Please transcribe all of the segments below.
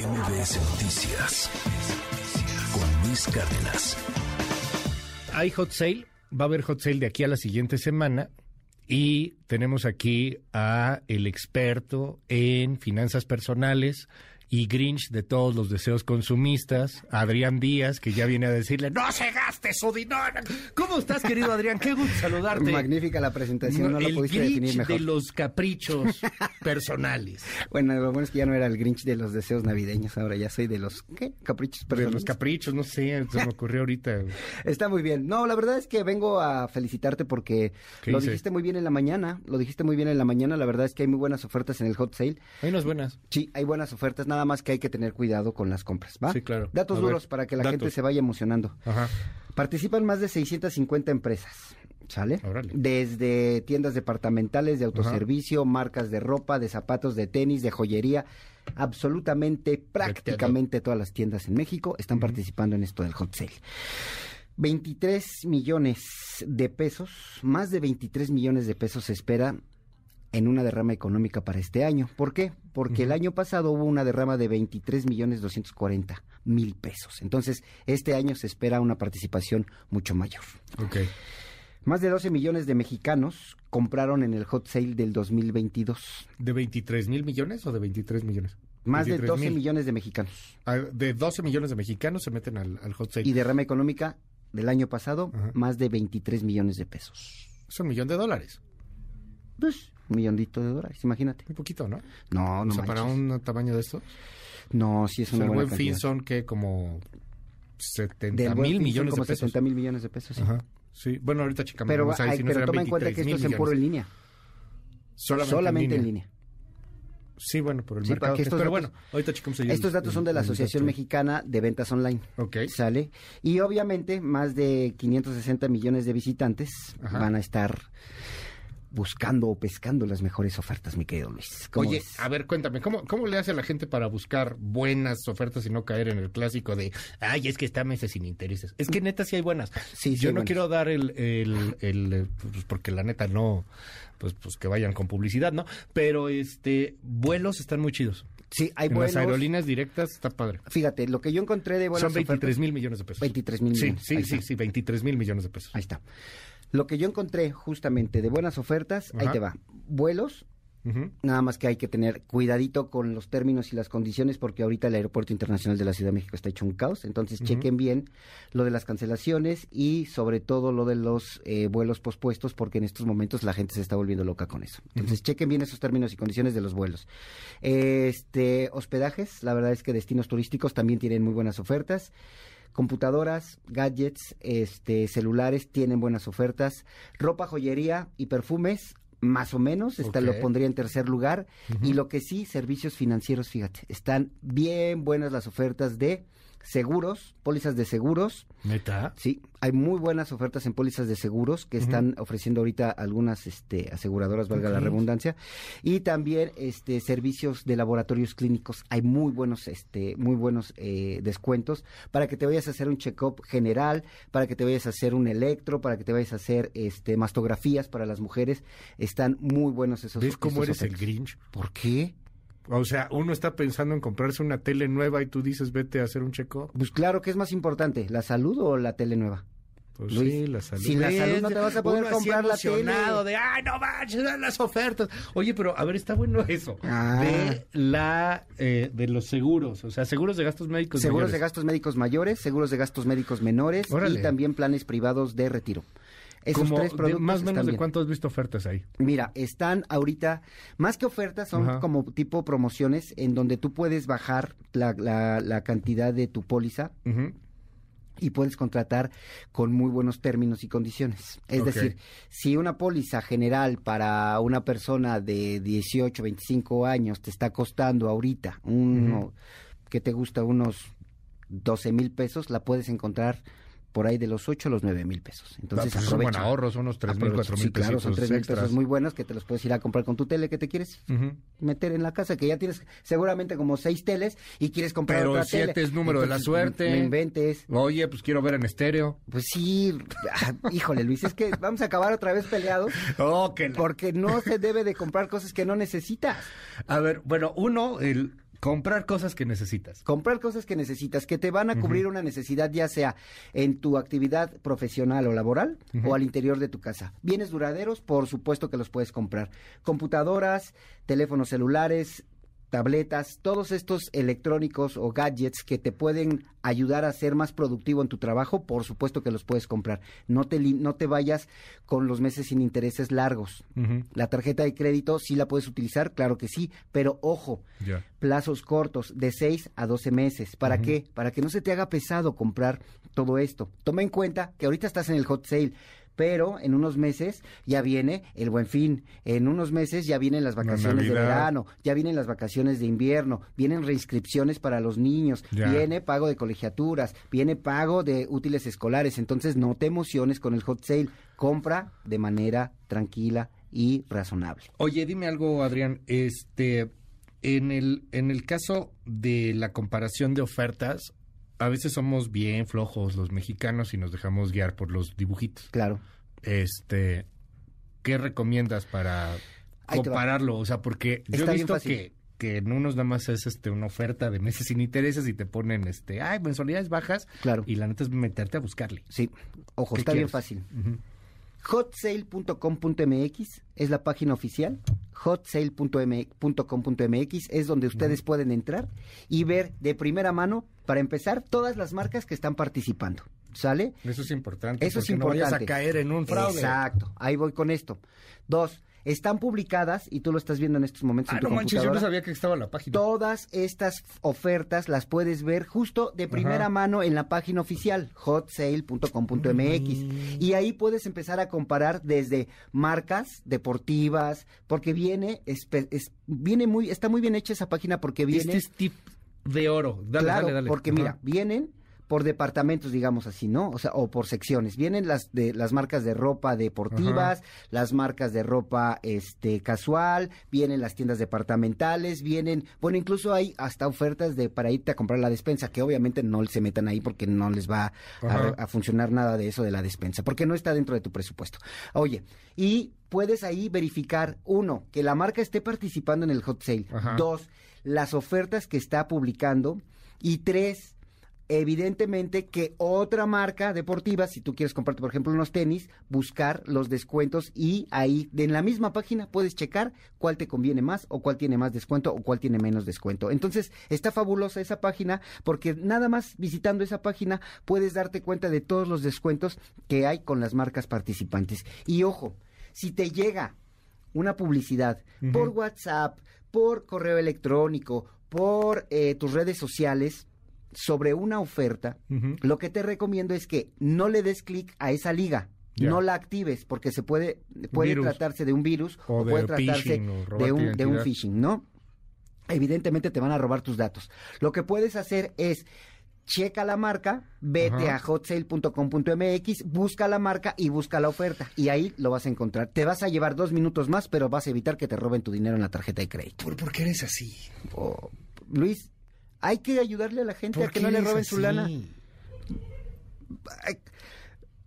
MBS Noticias con Luis Cárdenas. Hay hot sale, va a haber hot sale de aquí a la siguiente semana y tenemos aquí a el experto en finanzas personales y Grinch de todos los deseos consumistas, Adrián Díaz, que ya viene a decirle, no se gaste su dinero. ¿Cómo estás, querido Adrián? Qué gusto saludarte. Magnífica la presentación, no, la pudiste definir mejor. de los caprichos personales. Bueno, lo bueno es que ya no era el Grinch de los deseos navideños, ahora ya soy de los, ¿qué? Caprichos personales. De los caprichos, no sé, se me ocurrió ahorita. Está muy bien. No, la verdad es que vengo a felicitarte porque lo hice? dijiste muy bien en la mañana, lo dijiste muy bien en la mañana, la verdad es que hay muy buenas ofertas en el hot sale. Hay unas buenas. Sí, hay buenas ofertas, nada más que hay que tener cuidado con las compras, ¿va? Sí, claro. Datos A ver, duros para que la datos. gente se vaya emocionando. Ajá. Participan más de 650 empresas, ¿sale? Órale. Desde tiendas departamentales, de autoservicio, marcas de ropa, de zapatos, de tenis, de joyería, absolutamente, prácticamente todas las tiendas en México están participando en esto del hot sale. 23 millones de pesos, más de 23 millones de pesos se espera en una derrama económica para este año. ¿Por qué? Porque el año pasado hubo una derrama de 23 millones 240 mil pesos. Entonces, este año se espera una participación mucho mayor. Ok. Más de 12 millones de mexicanos compraron en el hot sale del 2022. ¿De 23 mil millones o de 23 millones? Más de 12 23,000. millones de mexicanos. Ah, De 12 millones de mexicanos se meten al, al hot sale. Y derrama económica del año pasado, más de 23 millones de pesos. Es un millón de dólares. Pues, un millondito de dólares, imagínate. Muy poquito, ¿no? No, no o sea, para manches. un tamaño de estos. No, sí es O sea, una el buena buen fin cantidad. son que como 70 Del buen mil fin millones como de pesos. 70 mil millones de pesos, sí. Ajá. Sí, bueno, ahorita checamos. Pero, vamos a ver ay, si no pero toma en cuenta que 23,000 esto es en puro en línea. Solamente, Solamente en línea. Sí, bueno, por el Sí, mercado. que- estos pero datos- bueno, ahorita checamos ahí el- Estos datos son de la el Asociación. Mexicana de Ventas Online. Ok. ¿Sale? Y obviamente más de 560 millones de visitantes Ajá. van a estar buscando o pescando las mejores ofertas, mi querido Luis. ¿Cómo Oye, a ver, cuéntame, ¿cómo, ¿cómo le hace la gente para buscar buenas ofertas y no caer en el clásico de, ay, es que está meses sin intereses? Es que neta sí hay buenas. Sí, sí Yo no buenas. quiero dar el, el, el, eh, pues porque la neta no, pues, pues que vayan con publicidad, ¿no? Pero este, vuelos están muy chidos. Sí, hay en buenos. las aerolíneas directas está padre. Fíjate, lo que yo encontré de buenas Son 23 ofertas- mil millones de pesos. 23 mil Sí, millones. sí, sí, está. sí, 23 mil millones de pesos. Ahí está. Lo que yo encontré justamente de buenas ofertas, ahí te va. Vuelos. Nada más que hay que tener cuidadito con los términos y las condiciones porque ahorita el Aeropuerto Internacional de la Ciudad de México está hecho un caos. Entonces chequen bien lo de las cancelaciones y sobre todo lo de los eh, vuelos pospuestos porque en estos momentos la gente se está volviendo loca con eso. Entonces chequen bien esos términos y condiciones de los vuelos. Este hospedajes, la verdad es que destinos turísticos también tienen muy buenas ofertas. Computadoras, gadgets, este, celulares tienen buenas ofertas. Ropa, joyería y perfumes, más o menos, esta lo pondría en tercer lugar. Y lo que sí, servicios financieros, fíjate, están bien buenas las ofertas de seguros, pólizas de seguros. ¿Neta? Sí, hay muy buenas ofertas en pólizas de seguros que están ofreciendo ahorita algunas este, aseguradoras, valga la redundancia, y también este, servicios de laboratorios clínicos. Hay muy buenos, este, muy buenos eh, descuentos para que te vayas a hacer un check-up general, para que te vayas a hacer un electro, para que te vayas a hacer este, mastografías para las mujeres. Están muy buenos esos. ¿Ves cómo esos eres el. Grinch? ¿Por qué? O sea, uno está pensando en comprarse una tele nueva y tú dices, vete a hacer un check-up. Pues claro, ¿qué es más importante, la salud o la tele nueva? Pues Luis, sí, la salud. sin la salud no te vas a poder Uno comprar la tele. de, ay, no manches, dan las ofertas. Oye, pero a ver, está bueno eso. Ah. De la, eh, de los seguros, o sea, seguros de gastos médicos Seguros mayores. de gastos médicos mayores, seguros de gastos médicos menores Órale. y también planes privados de retiro. Esos Como tres de- productos más o menos de cuánto has visto ofertas ahí. Mira, están ahorita, más que ofertas, son Ajá. como tipo promociones en donde tú puedes bajar la, la- la cantidad de tu póliza y puedes contratar con muy buenos términos y condiciones. Es decir, si una póliza general para una persona de 18, 25 años te está costando ahorita uno, que te gusta unos 12 mil pesos, la puedes encontrar por ahí de los 8 a los 9 mil pesos. Entonces Ah, pues buen ahorro, son unos tres mil, Aprovecha. cuatro mil Sí, claro, son pesitos 3 mil pesos muy buenos que te los puedes ir a comprar con tu tele que te quieres meter en la casa, que ya tienes seguramente como seis teles y quieres comprar Pero otra siete tele. es número de la suerte. No inventes. Oye, pues quiero ver en estéreo. Pues sí, ah, híjole Luis, es que vamos a acabar otra vez peleados Oh, que la- porque no se debe de comprar cosas que no necesitas. A ver, bueno, uno, el Comprar cosas que necesitas. Comprar cosas que necesitas, que te van a cubrir una necesidad, ya sea en tu actividad profesional o laboral o al interior de tu casa. Bienes duraderos, por supuesto que los puedes comprar. Computadoras, teléfonos celulares, tabletas, todos estos electrónicos o gadgets que te pueden ayudar a ser más productivo en tu trabajo, por supuesto que los puedes comprar. No te, no te vayas con los meses sin intereses largos. La tarjeta de crédito sí la puedes utilizar, claro que sí, pero ojo, plazos cortos, de 6 a 12 meses. ¿Para qué? Para que no se te haga pesado comprar todo esto. Toma en cuenta que ahorita estás en el hot sale, pero en unos meses ya viene el buen fin, en unos meses ya vienen las vacaciones de verano, ya vienen las vacaciones de invierno, vienen reinscripciones para los niños, Ya. viene pago de colegiaturas, viene pago de útiles escolares. Entonces no te emociones con el hot sale, compra de manera tranquila y razonable. Oye, dime algo, Adrián. Este, en el, en el caso de la comparación de ofertas, a veces somos bien flojos los mexicanos y nos dejamos guiar por los dibujitos. Claro. Este, ¿qué recomiendas para compararlo? O sea, porque yo he visto que, que en unos nada más es este una oferta de meses sin intereses y te ponen este, ay, mensualidades bajas. Claro. Y la neta es meterte a buscarle. Sí, ojo, ¿Qué está bien fácil. Hotsale.com.mx es la página oficial. hotsale.com.mx es donde ustedes pueden entrar y ver de primera mano, para empezar, todas las marcas que están participando. ¿Sale? Eso es importante. Eso es porque no vayas importante. a caer en un fraude. Exacto, ahí voy con esto. Dos, están publicadas, y tú lo estás viendo en estos momentos Ah, en tu no manches, yo no sabía que estaba la página. Todas estas ofertas las puedes ver justo de primera Ajá. mano en la página oficial, hotsale.com.mx. Mm. Y ahí puedes empezar a comparar desde marcas deportivas, porque viene, es- viene muy, está muy bien hecha esa página porque viene, Este es tip de oro. Dale, claro, dale, dale. porque Ajá. mira, vienen por departamentos, digamos así, ¿no? O sea, o por secciones. Vienen las de las marcas de ropa deportivas, las marcas de ropa este casual, vienen las tiendas departamentales, vienen, bueno, incluso hay hasta ofertas de para irte a comprar la despensa, que obviamente no se metan ahí porque no les va a, a funcionar nada de eso de la despensa, porque no está dentro de tu presupuesto. Oye, y puedes ahí verificar uno, que la marca esté participando en el hot sale. Ajá. Dos, las ofertas que está publicando y tres, evidentemente que otra marca deportiva, si tú quieres comprarte, por ejemplo, unos tenis, buscar los descuentos y ahí en la misma página puedes checar cuál te conviene más o cuál tiene más descuento o cuál tiene menos descuento. Entonces, está fabulosa esa página porque nada más visitando esa página puedes darte cuenta de todos los descuentos que hay con las marcas participantes. Y ojo, si te llega una publicidad por WhatsApp, por correo electrónico, por eh, tus redes sociales sobre una oferta, lo que te recomiendo es que no le des clic a esa liga. No la actives porque se puede puede Virus. tratarse de un virus O o, de puede tratarse o de un, de un phishing, ¿no? Evidentemente te van a robar tus datos. Lo que puedes hacer es checa la marca, vete Ajá. a hotsale.com.mx, busca la marca y busca la oferta. Y ahí lo vas a encontrar. Te vas a llevar dos minutos más, pero vas a evitar que te roben tu dinero en la tarjeta de crédito. ¿Por, por qué eres así? Oh, Luis, hay que ayudarle a la gente a ¿Por que no le roben su lana.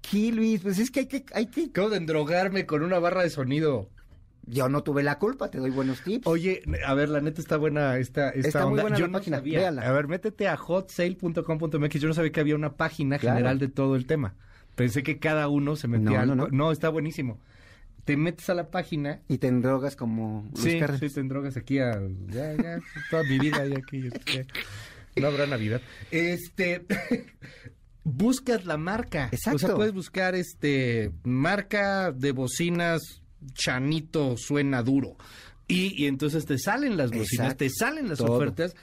¿Qué, Luis? Pues es que hay que... Hay que... Acabo de endrogarme con una barra de sonido. Yo no tuve la culpa, te doy buenos tips. Oye, a ver, la neta está buena esta, esta Está muy onda. buena Yo la no página, sabía. véala. A ver, métete a hotsale.com.mx. Yo no sabía que había una página Claro. general de todo el tema. Pensé que cada uno se metía No, al- no, no. está buenísimo. Te metes a la página. Y te drogas como Luis Sí, Cárdenas. sí, te drogas aquí a... Ya, ya, toda mi vida ya aquí. no habrá Navidad. Este... Buscas la marca. O sea, Exacto. puedes buscar este marca de bocinas Chanito suena duro. Y, y entonces te salen las bocinas, Exacto. te salen las Todo. ofertas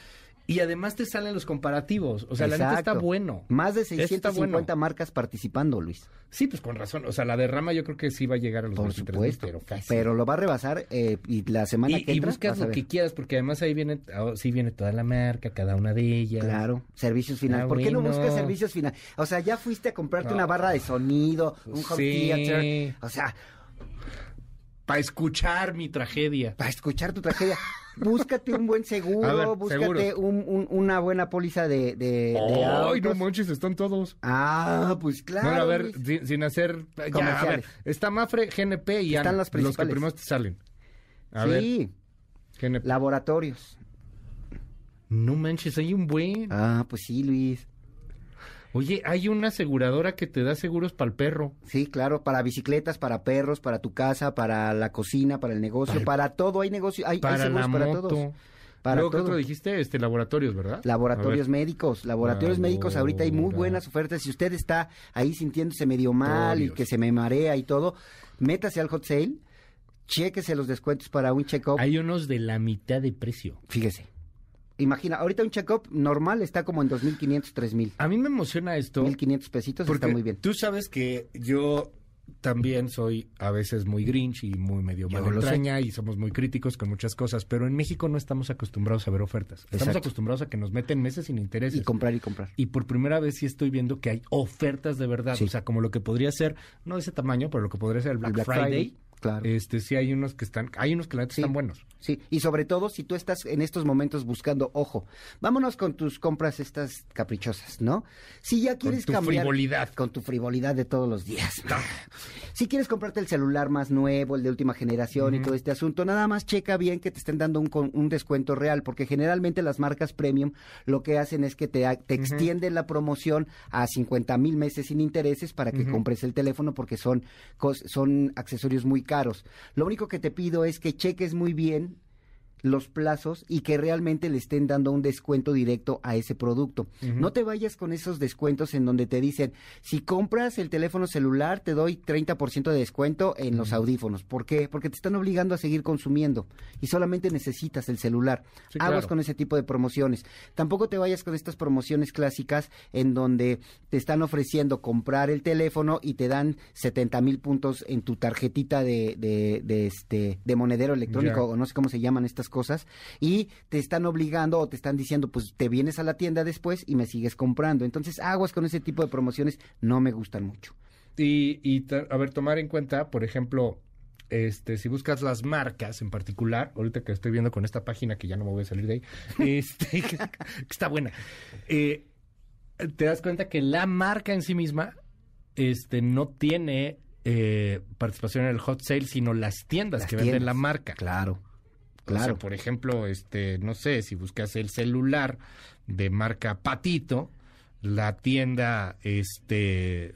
y además te salen los comparativos. O sea, la neta está bueno. Más de Eso está 650 bueno. marcas participando, Luis. Sí, pues con razón. O sea, la derrama yo creo que sí va a llegar a los Por 23 supuesto. pero lo va a rebasar eh, y la semana y, que y entra buscas vas a lo que quieras, porque además ahí viene, ah, sí viene toda la marca, cada una de ellas. Claro, servicios finales. Ah, ¿Por qué no buscas servicios finales? O sea, ya fuiste a comprarte No. una barra de sonido, un home Sí. theater. O sea, Para escuchar mi tragedia. para escuchar tu tragedia, búscate un buen seguro, ver, búscate seguros. un- un- una buena póliza de, de, de Ay, no manches, están todos. Ah, pues claro. Bueno, a ver, sin, sin hacer... Ya, a ver, Comerciales. está Mafre, GNP y Están ANA, las Los que principales. primero te salen. A ver, sí, GNP. laboratorios. No manches, hay un buen. Ah, pues sí, Luis. Oye, hay una aseguradora que te da seguros para el perro. Sí, claro, para bicicletas, para perros, para tu casa, para la cocina, para el negocio, para, todo hay negocio, hay, para seguros la para todos. Para Luego, ¿qué otro dijiste? Este, laboratorios, ¿verdad? Laboratorios médicos, laboratorios médicos, ahorita hay muy buenas ofertas. Si usted está ahí sintiéndose medio mal y que se me marea y todo, métase al hot sale, chéquese los descuentos para un check-up. Hay unos de la mitad de precio. Fíjese. Imagina, ahorita un check-up normal está como en 2.500, 3.000. A mí me emociona esto. 1.500 pesitos Porque está muy bien. tú sabes que yo también soy a veces muy grinch y muy medio Yo mal lo sé. entraña y somos muy críticos con muchas cosas, pero en México no estamos acostumbrados a ver ofertas. Estamos Exacto. acostumbrados a que nos meten meses sin intereses. Y comprar y comprar. Y por primera vez sí estoy viendo que hay ofertas de verdad. Sí. O sea, como lo que podría ser, no de ese tamaño, pero lo que podría ser el Black, El Black Friday. Friday, claro. Este, sí hay unos que están, hay unos que la neta Sí. están buenos. Sí, y sobre todo si tú estás en estos momentos buscando, ojo, vámonos con tus compras estas caprichosas, ¿no? Si ya quieres tu cambiar frivolidad. con tu frivolidad de todos los días. si quieres comprarte el celular más nuevo, el de última generación y todo este asunto, nada más checa bien que te estén dando un, con- un descuento real, porque generalmente las marcas premium lo que hacen es que te, te extienden la promoción a 50 mil meses sin intereses para que compres el teléfono porque son, son accesorios muy caros. Lo único que te pido es que cheques muy bien los plazos y que realmente le estén dando un descuento directo a ese producto. No te vayas con esos descuentos en donde te dicen, si compras el teléfono celular te doy 30% de descuento en los audífonos. ¿Por qué? Porque te están obligando a seguir consumiendo y solamente necesitas el celular. Sí, Aguas claro. con ese tipo de promociones. Tampoco te vayas con estas promociones clásicas en donde te están ofreciendo comprar el teléfono y te dan 70 mil puntos en tu tarjetita de, de, de este, de monedero electrónico o no sé cómo se llaman estas cosas y te están obligando o te están diciendo pues te vienes a la tienda después y me sigues comprando. Entonces aguas con ese tipo de promociones no me gustan mucho. Y, y a ver, tomar en cuenta, por ejemplo, este, si buscas las marcas en particular, ahorita que estoy viendo con esta página que ya no me voy a salir de ahí, este, que está buena, eh, te das cuenta que la marca en sí misma, este, no tiene eh, participación en el hot sale, sino las tiendas Las que venden la marca. Claro. O sea, Claro. por ejemplo, este, no sé, si buscas el celular de marca Patito, la tienda este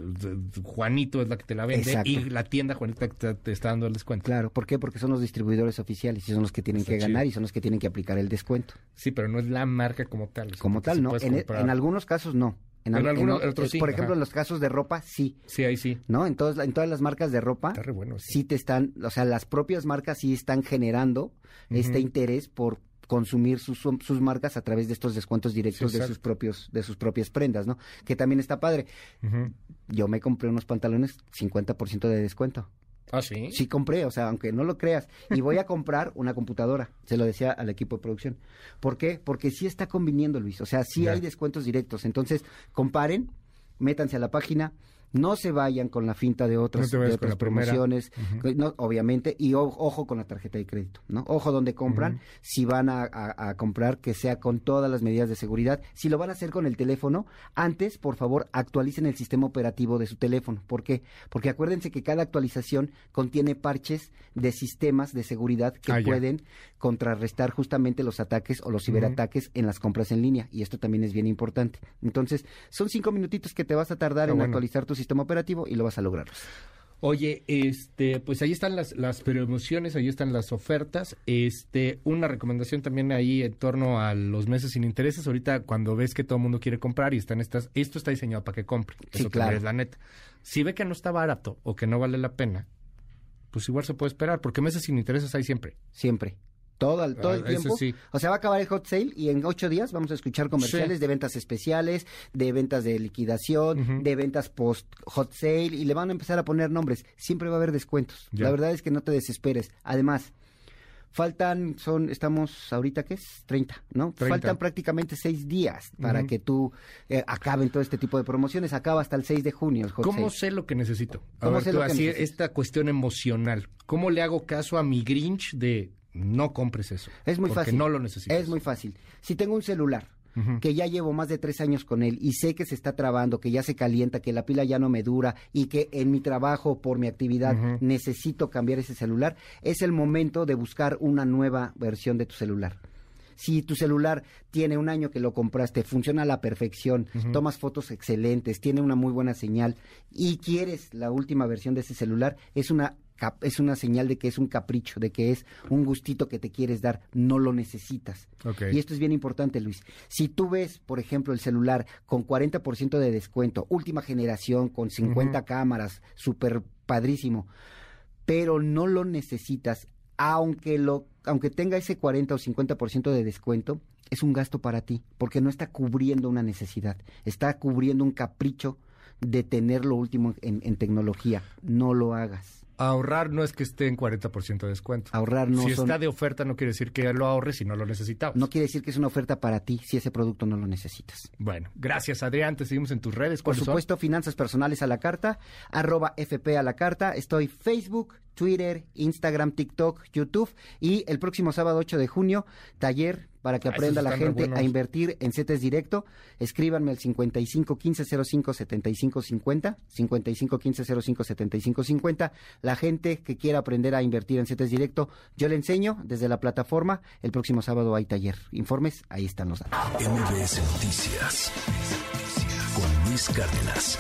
Juanito es la que te la vende Exacto. y la tienda Juanita que te, te está dando el descuento. Claro, ¿por qué? Porque son los distribuidores oficiales y son los que tienen Está que ganar chido. y son los que tienen que aplicar el descuento. Sí, pero no es la marca como tal. Como tal, no. En, comprar- en algunos casos no. En, En al- algunos en- otros eh, sí, Por ejemplo, ajá. en los casos de ropa, sí. Sí, ahí sí. ¿No? En, todas, en todas las marcas de ropa, Está re bueno. sí. sí te están, o sea, las propias marcas sí están generando este interés por consumir sus, sus marcas a través de estos descuentos directos Sí, de sus propios de sus propias prendas, ¿no? Que también está padre. Yo me compré unos pantalones 50% de descuento. Ah, sí. Sí compré, o sea, aunque no lo creas. Y voy a comprar una computadora, se lo decía al equipo de producción. ¿Por qué? Porque sí está conviniendo, Luis. O sea, sí hay descuentos directos. Entonces, comparen, métanse a la página, no se vayan con la finta de otras, No de otras promociones, no, obviamente, y o- ojo con la tarjeta de crédito, ¿no? Ojo donde compran, si van a, a- a comprar, que sea con todas las medidas de seguridad. Si lo van a hacer con el teléfono, antes, por favor, actualicen el sistema operativo de su teléfono. ¿Por qué? Porque acuérdense que cada actualización contiene parches de sistemas de seguridad que Ah, ya. pueden contrarrestar justamente los ataques o los ciberataques en las compras en línea. Y esto también es bien importante. Entonces, son cinco minutitos que te vas a tardar en bueno. actualizar tu sistema operativo y lo vas a lograr. Oye, este, pues ahí están las, las promociones, ahí están las ofertas. Este, una recomendación también ahí en torno a los meses sin intereses. Ahorita cuando ves que todo el mundo quiere comprar y están estas, esto está diseñado para que compre. Sí, Eso claro. es la neta. Si ve que no está barato o que no vale la pena, pues igual se puede esperar, porque meses sin intereses hay siempre. Siempre. Todo, el- todo el Ah, eso tiempo. sí. O sea, va a acabar el hot sale y en ocho días vamos a escuchar comerciales Sí. de ventas especiales, de ventas de liquidación, de ventas post hot sale y le van a empezar a poner nombres. Siempre va a haber descuentos. Ya. La verdad es que no te desesperes. Además, faltan, son, estamos ahorita, ¿qué es? 30, ¿no? 30. Faltan prácticamente seis días para que tú eh, acaben todo este tipo de promociones. Acaba hasta el 6 de junio el ¿Cómo sé lo que necesito? A ¿Cómo ver, sé tú, lo que así, necesito? esta cuestión emocional. ¿Cómo le hago caso a mi Grinch de no compres eso? Es muy porque fácil. no lo necesitas. Es muy fácil. Si tengo un celular que ya llevo más de tres años con él y sé que se está trabando, que ya se calienta, que la pila ya no me dura y que en mi trabajo, por mi actividad, necesito cambiar ese celular, es el momento de buscar una nueva versión de tu celular. Si tu celular tiene un año que lo compraste, funciona a la perfección, tomas fotos excelentes, tiene una muy buena señal y quieres la última versión de ese celular, es una es una señal de que es un capricho, de que es un gustito que te quieres dar, no lo necesitas. Y esto es bien importante, Luis. Si tú ves, por ejemplo, el celular con 40% de descuento, última generación, con 50 cámaras, súper padrísimo, pero no lo necesitas, aunque, lo, aunque tenga ese 40 o 50% de descuento, es un gasto para ti, porque no está cubriendo una necesidad, está cubriendo un capricho de tener lo último en tecnología. No lo hagas. Ahorrar no es que esté en 40% de descuento. Ahorrar no Si está de oferta no quiere decir que lo ahorres si no lo necesitamos. No quiere decir que es una oferta para ti si ese producto no lo necesitas. Bueno, gracias Adrián, te seguimos en tus redes. Por supuesto, finanzas personales a la carta, arroba FP a la carta. Estoy Facebook, Twitter, Instagram, TikTok, YouTube y el próximo sábado 8 de junio, taller para que ah, aprenda la gente a invertir en CETES directo. Escríbanme al 55 15 05 75 50, 55 15 05 75 50. La gente que quiera aprender a invertir en CETES directo, yo le enseño desde la plataforma. El próximo sábado hay taller. Informes, ahí están los datos. MBS Noticias con Luis Cárdenas.